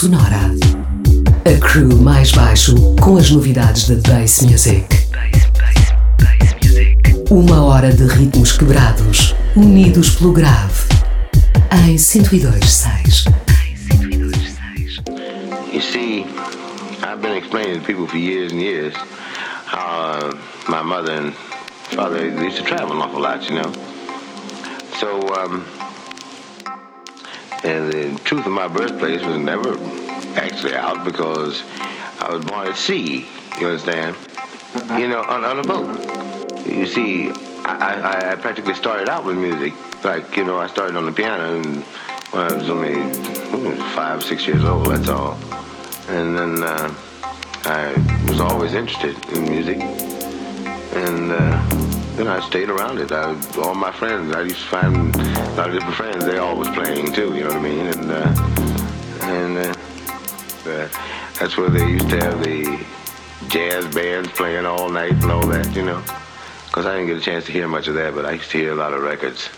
sonora. A crew mais baixo com as novidades da Bass Music. Uma hora de ritmos quebrados, unidos pelo grave. Em 102.6. You see, I've been explaining to people for years and years how uh, my mother and father used to travel an awful lot, you know. So, um, and the truth of my birthplace was never actually out because I was born at sea, you understand? You know, on, on a boat. You see, I, I, I practically started out with music. Like, you know, I started on the piano and when I was only five, six years old, that's all. And then uh, I was always interested in music. And uh, then I stayed around it. I, all my friends, I used to find a lot of different friends. They all was playing too, you know what I mean? And uh, and uh, uh, that's where they used to have the jazz bands playing all night and all that, you know. Because I didn't get a chance to hear much of that, but I used to hear a lot of records.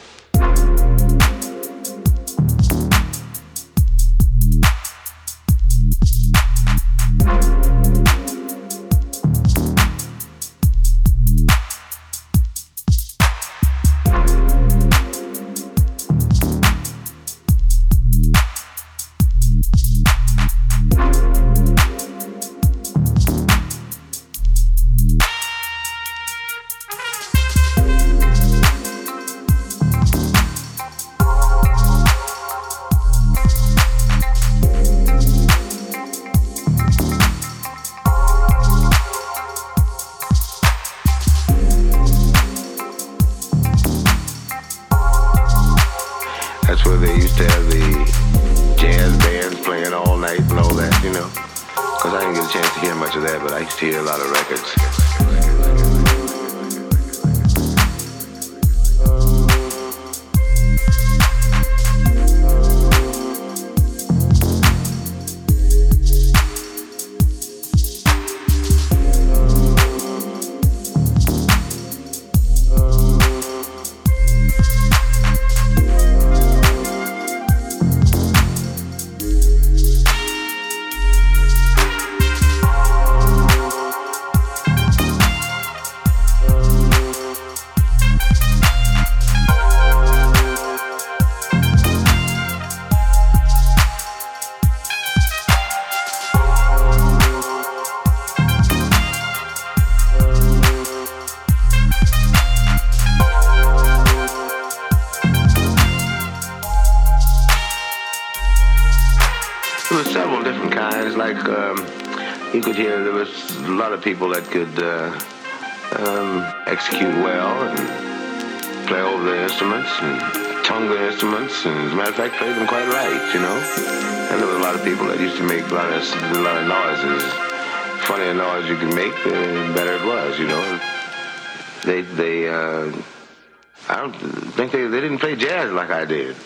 People that could uh, um, execute well and play over the instruments and tongue the instruments, and as a matter of fact, play them quite right, you know. And there were a lot of people that used to make a lot of a lot of noises. Funnier noise you could make, the better it was, you know. They they uh, I don't think they they didn't play jazz like I did.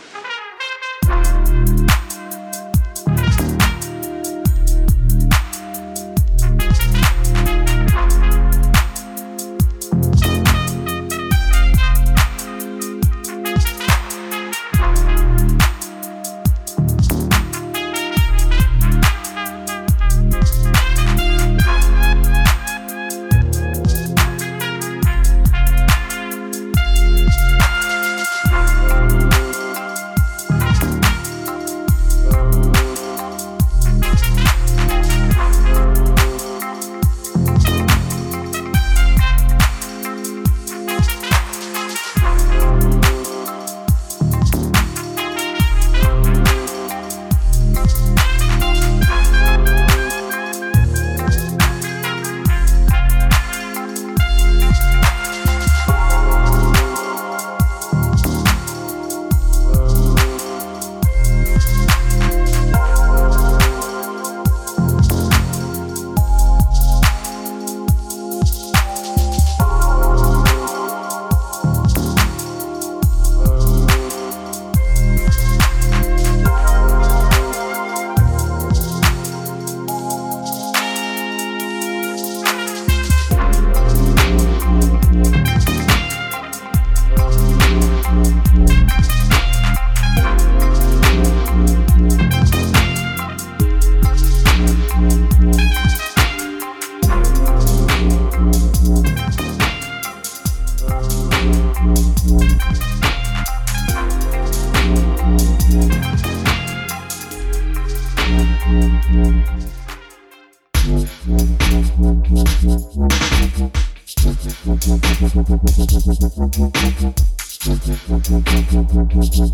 For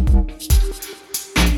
events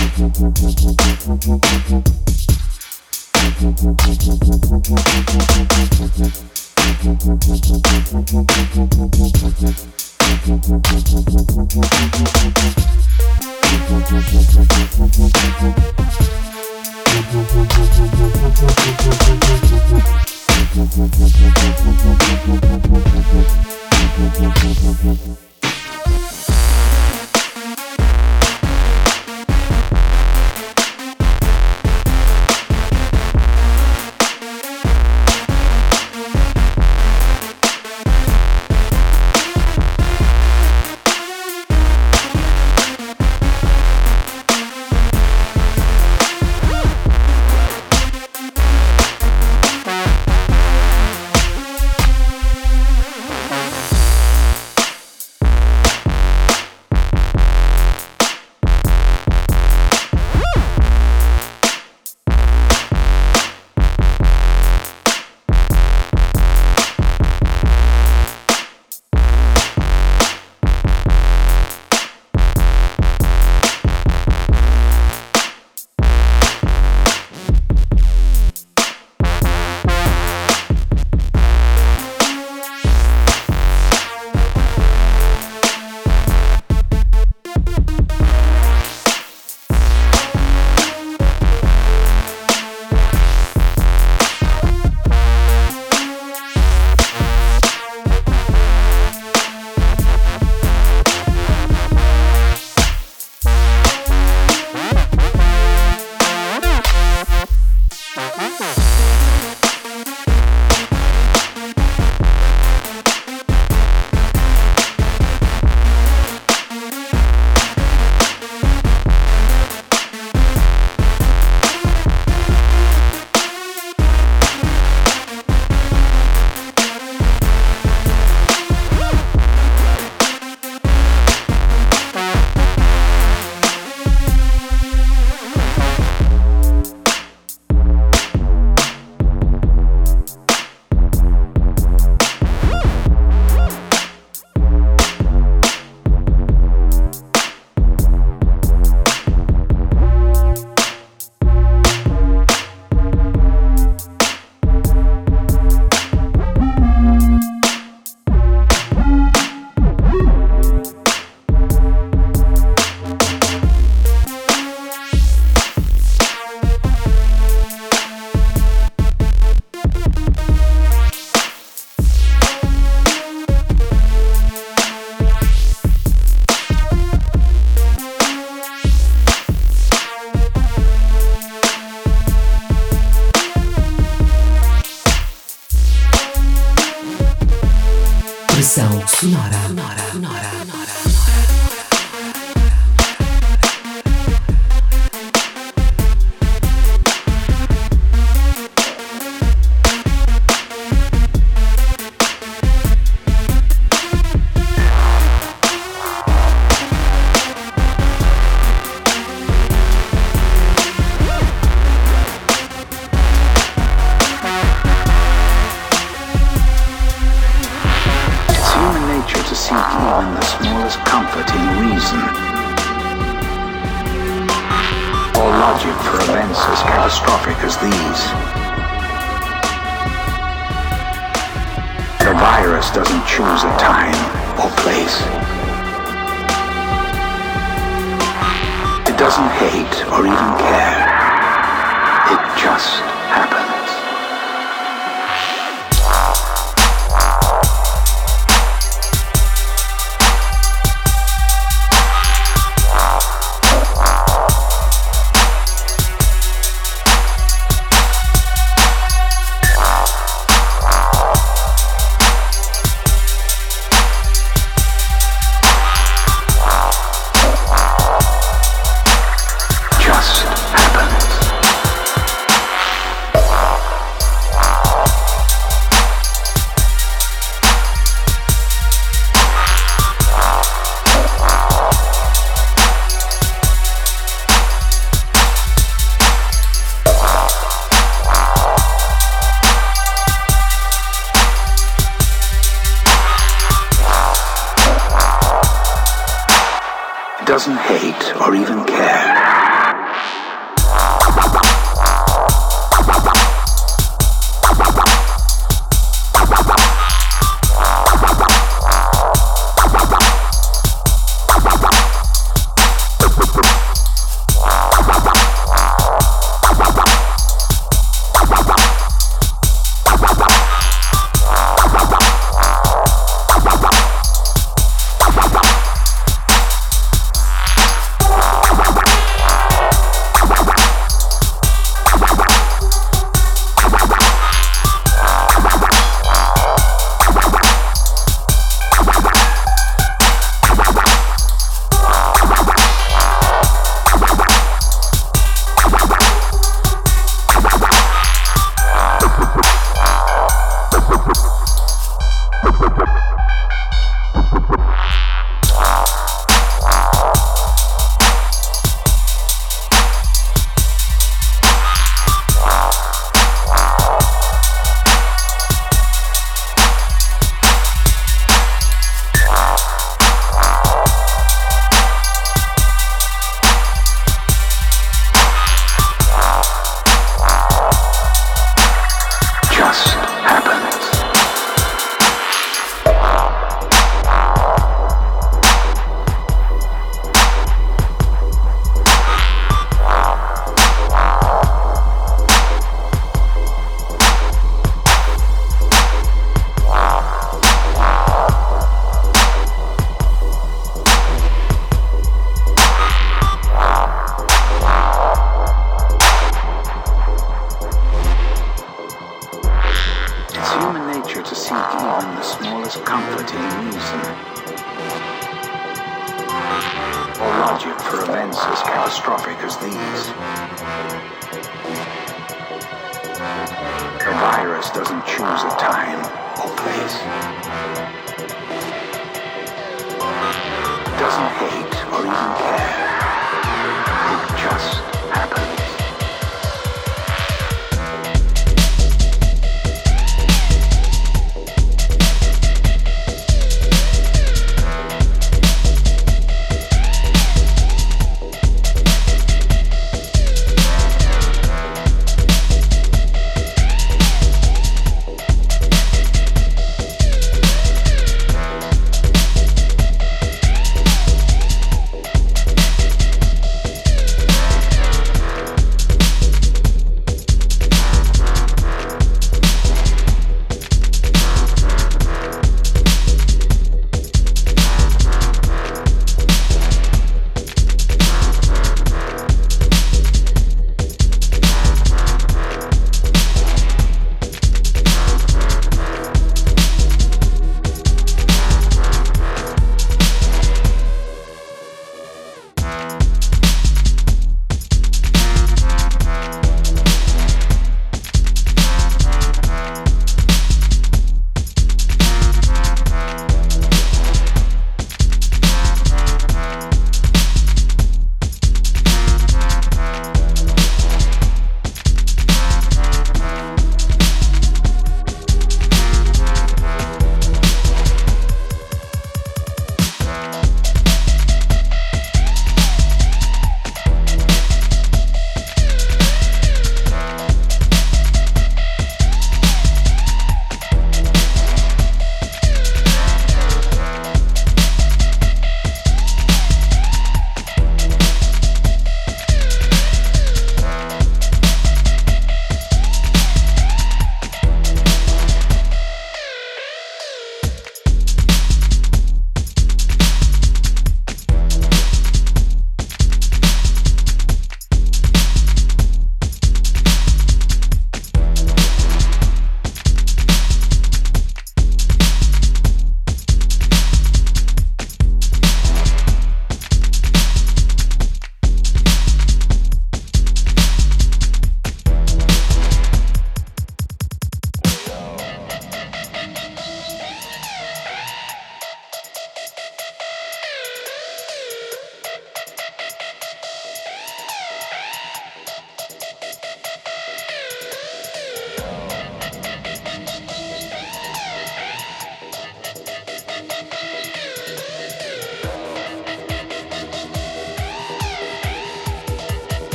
as catastrophic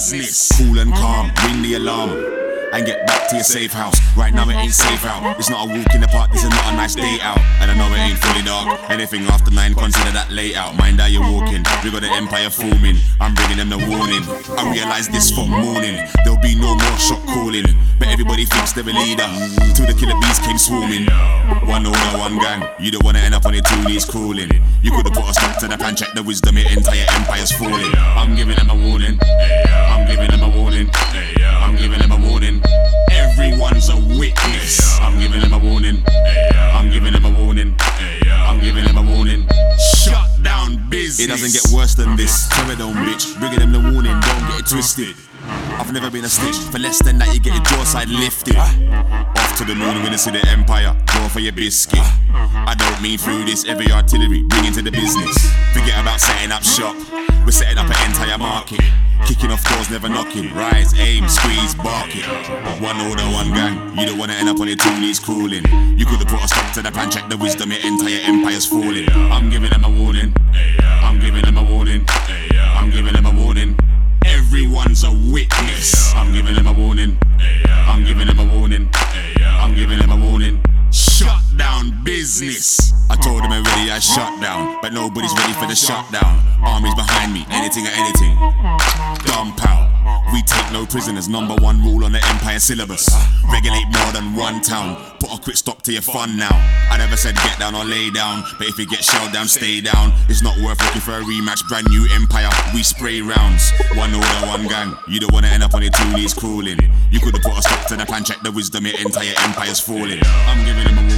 business. Cool and calm, ring the alarm to your safe house. Right now it ain't safe out. It's not a walk in the park, this is not a nice day out. And I know it ain't fully dark. Anything after nine, consider that late out. Mind how you're walking. We got the empire forming. I'm bringing them the warning. I realize this from morning. There'll be no more shot calling. But everybody thinks they're a leader. Till the killer bees came swarming. One order, one gang. You don't wanna end up on your two knees crawling. You could've put a stop to the plan, check the wisdom, your entire empire's falling. I'm giving them a warning. I'm giving them a warning. I'm giving them a warning. Everyone's a witness. I'm giving them a warning. I'm giving them a warning. I'm giving them a warning. Shut down business. It doesn't get worse than this. Tell don't bitch. Bringing them the warning. Don't get it twisted. I've never been a stitch. For less than that, you get your jaw side lifted. Off to the moon when you see the empire. Go for your biscuit. I don't mean through this every artillery. Bring into the business. Forget about setting up shop. We're setting up an entire market. Kicking off doors, never knocking. Rise, aim, squeeze, bark it. One order, one gang. You don't wanna end up on your two knees crawling. You could've put a stop to the plan, check the wisdom, your entire empire's falling. I'm giving them a warning. I'm giving them a warning. I'm giving them a warning. Everyone's a witness. I'm giving them a warning. I'm giving them a warning. I'm giving them a warning. Shut down business. I told them already I shut down, but nobody's ready for the shutdown. Armies behind me, anything or anything. Dumb pow. We take no prisoners, number one rule on the empire syllabus. Regulate more than one town. Put a quick stop to your fun now. I never said get down or lay down, but if you get shelled down, stay down. It's not worth looking for a rematch. Brand new empire, we spray rounds. One order, one gang. You don't wanna end up on your two knees crawling. You could've put a stop to the plan, check the wisdom, your entire empire's falling. I'm giving them a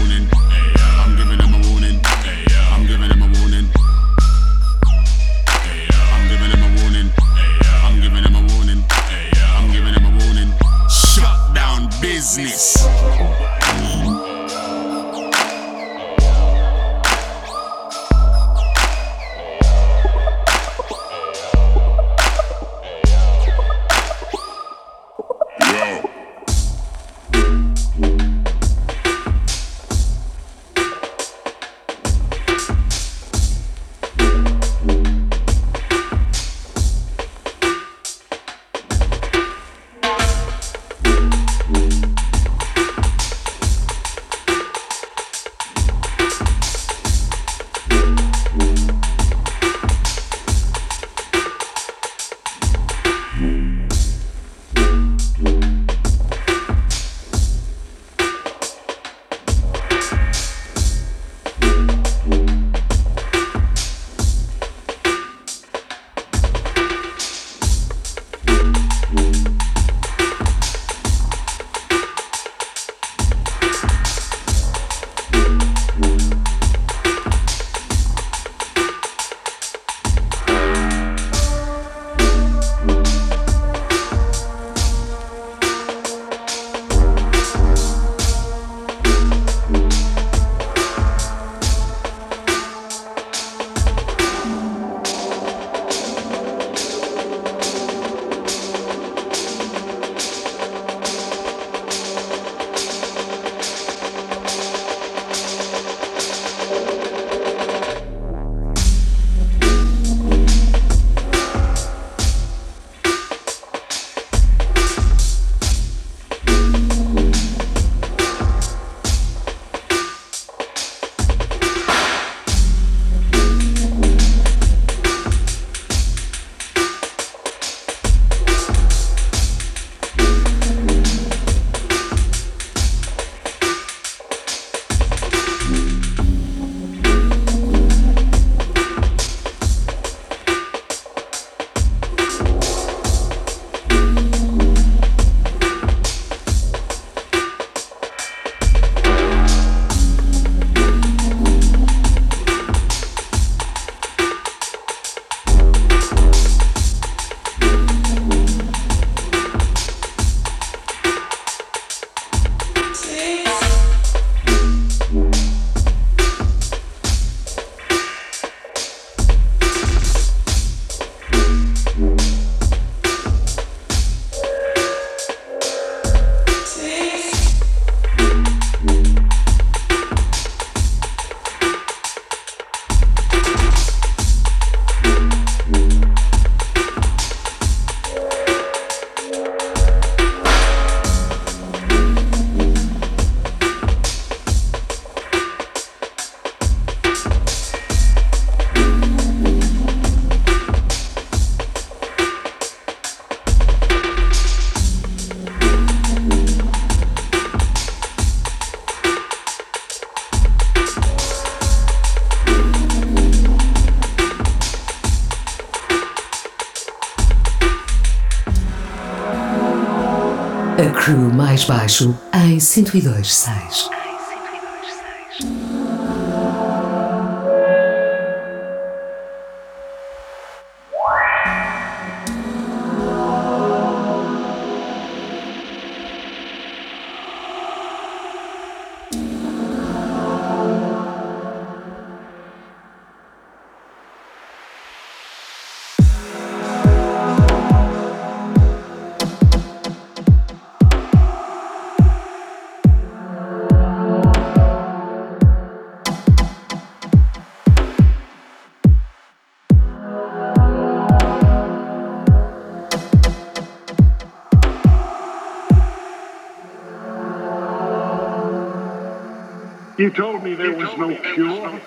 mais baixo em 102.6. You told me there was no cure.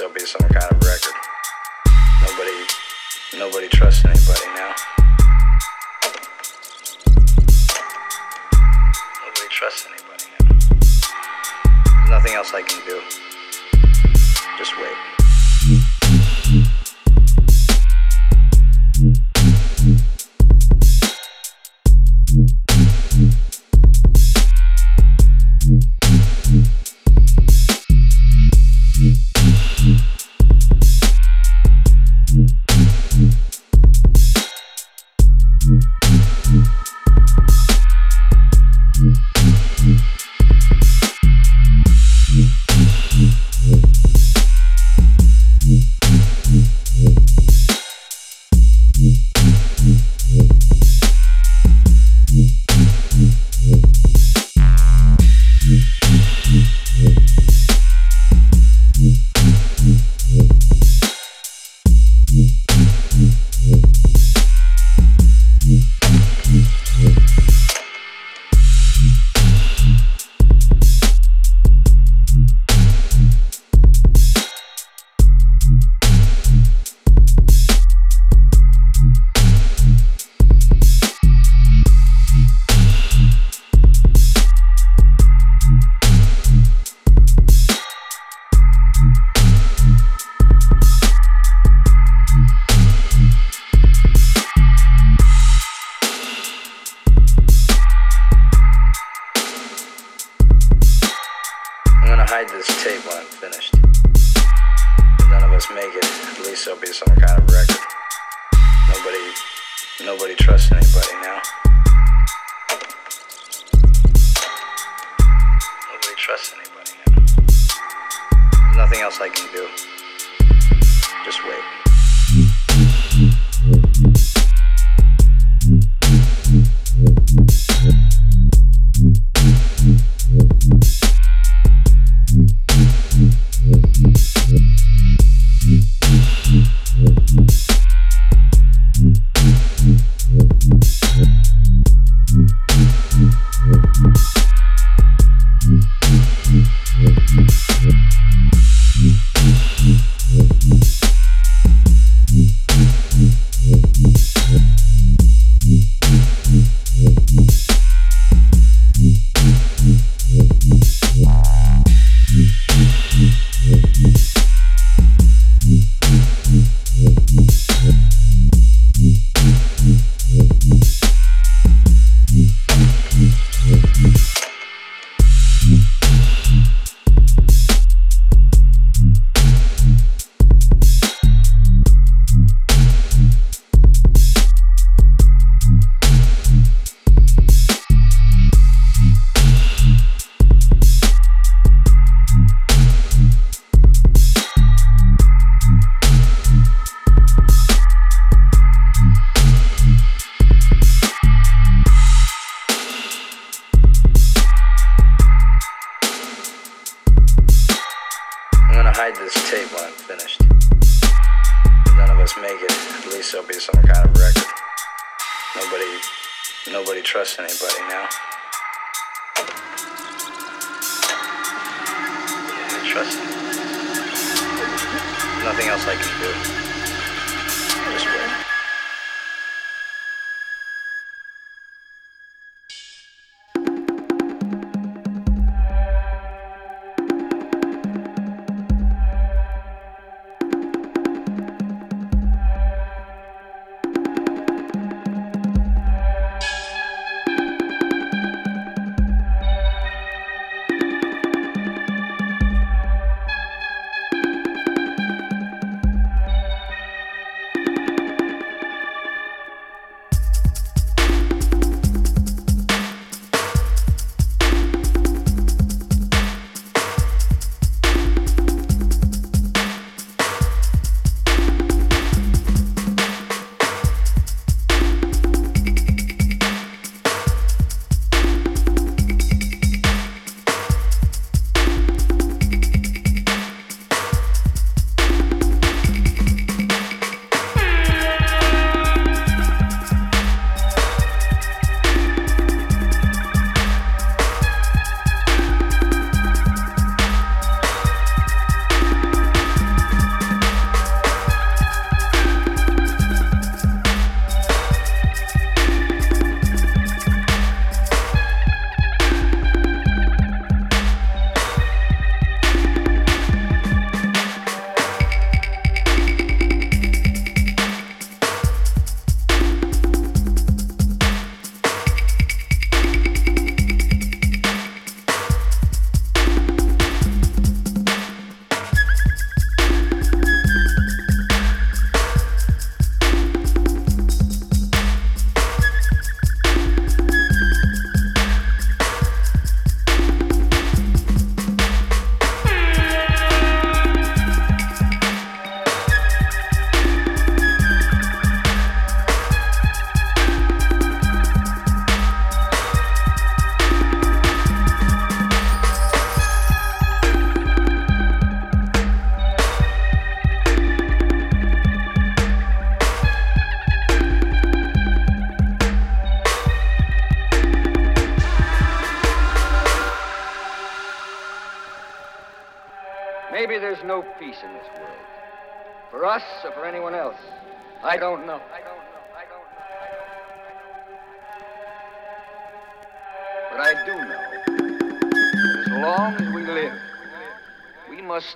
still be some kind of record. Nobody, nobody trusts anybody now. Nobody trusts anybody now. There's nothing else I can do. Just wait. else I can do. Just wait. nothing else I can do.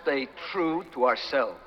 Stay true to ourselves.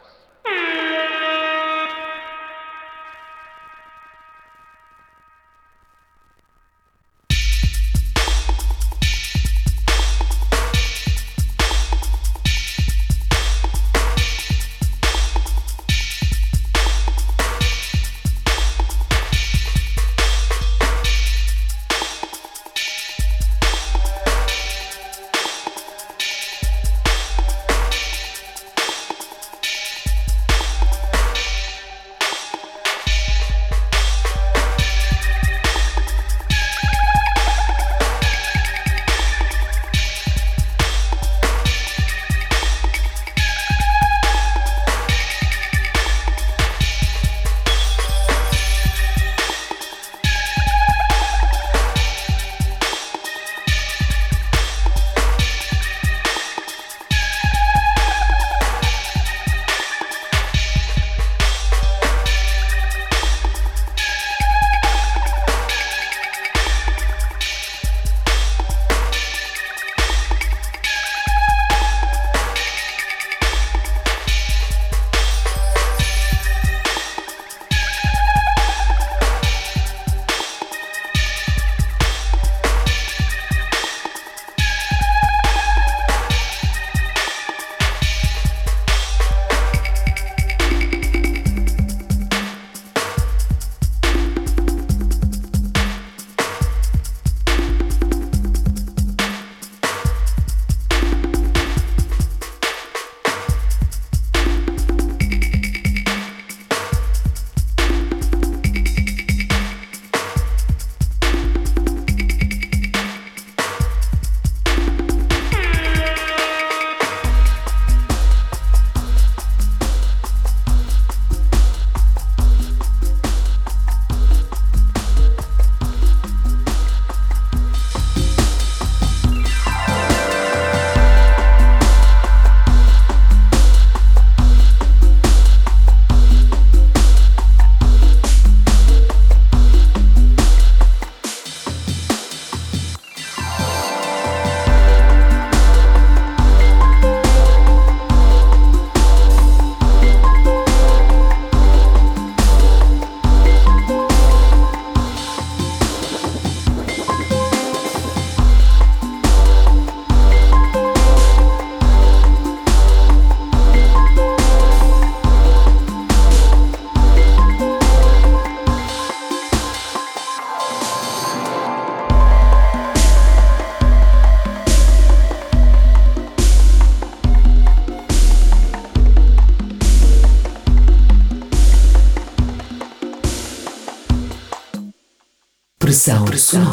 Pressão,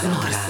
sonora.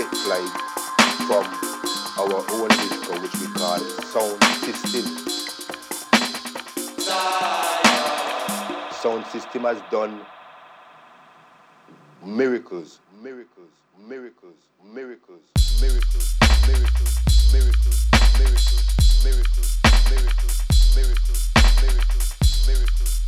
get played from our own disco, which we call Sound System. Sound System has done miracles, miracles, miracles, miracles, miracles, miracles, miracles, miracles, miracles, miracles, miracles, miracles, miracles.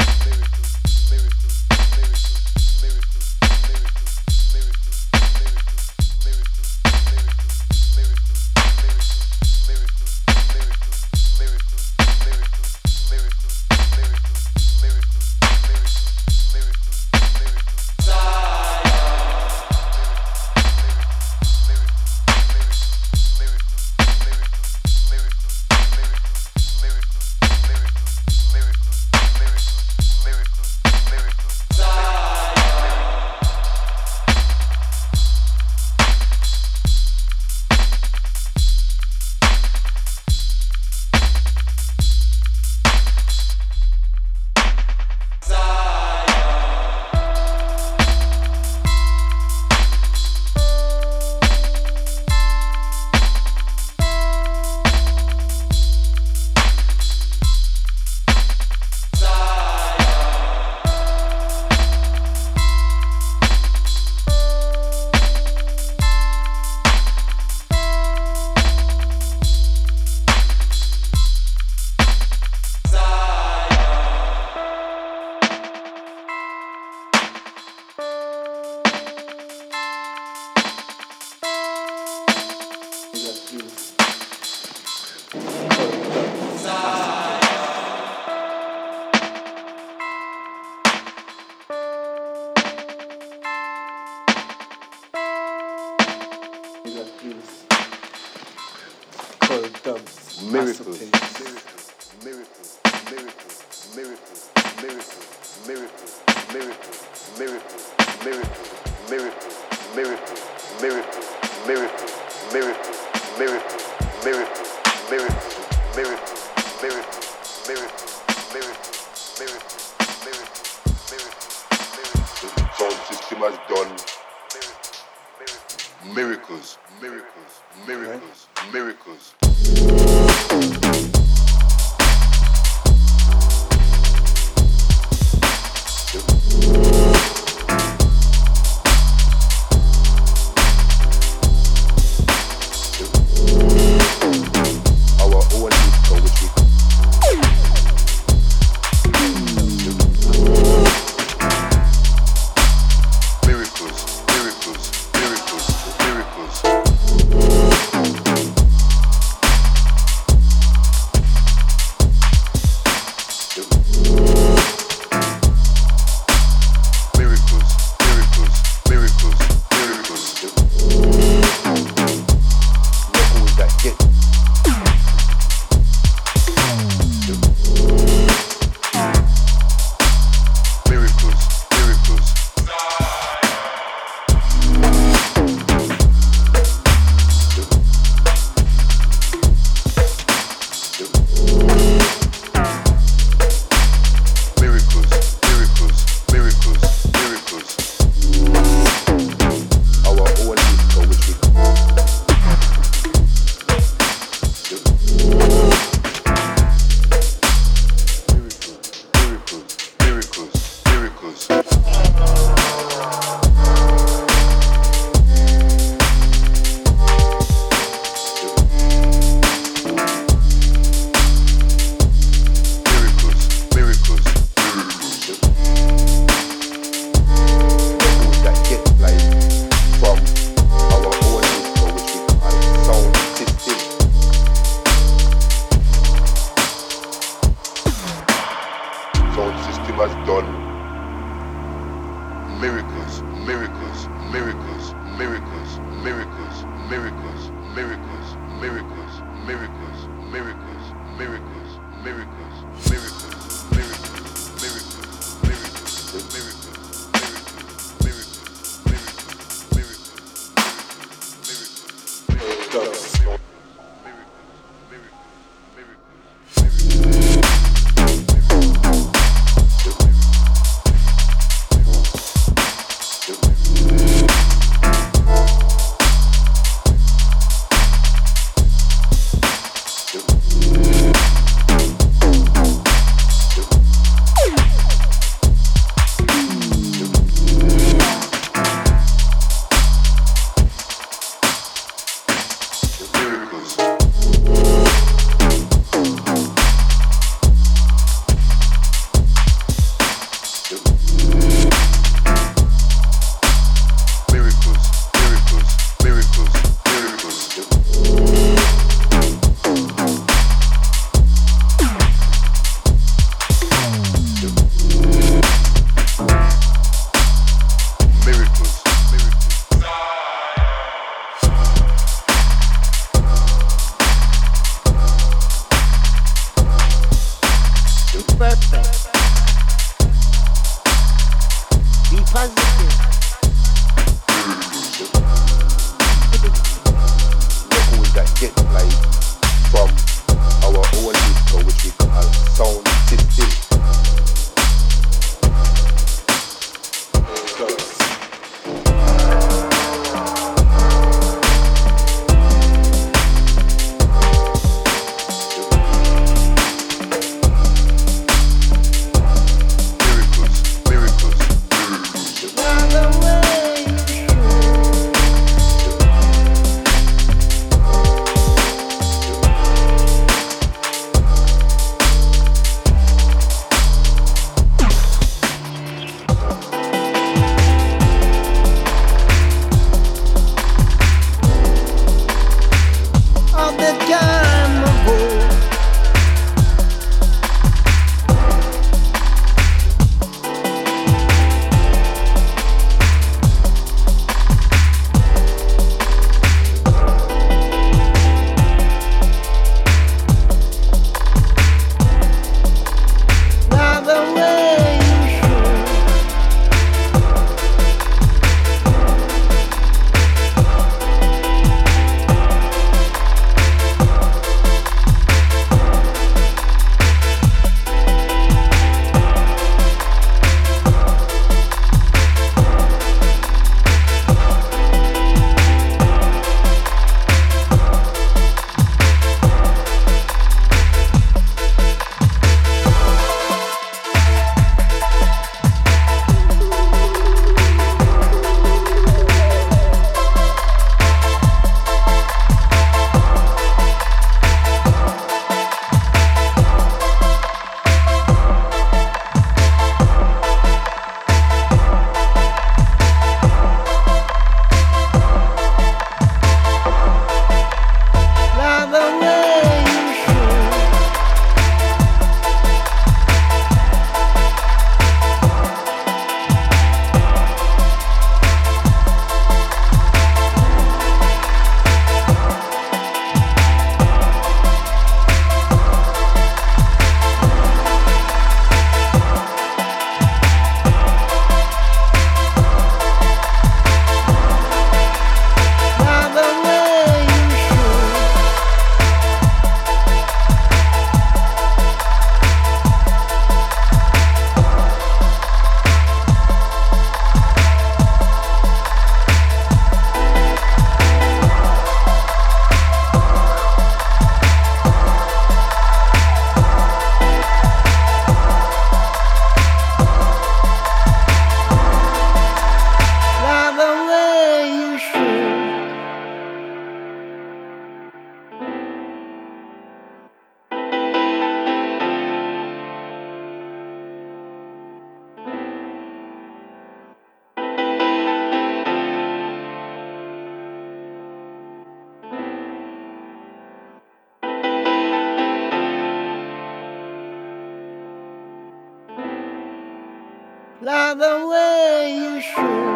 Love the way you should.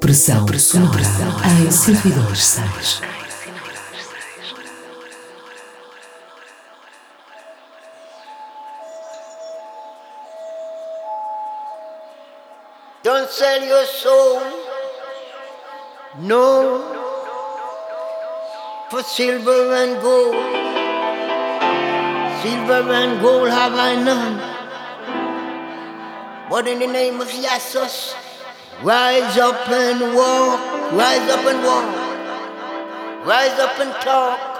Pressão, sonora em 102.6. Don't sell your soul, no, for silver and gold. Silver and gold have I none, but in the name of Jesus, rise up and walk, rise up and walk, rise up and talk.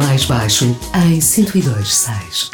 Mais baixo em 1026.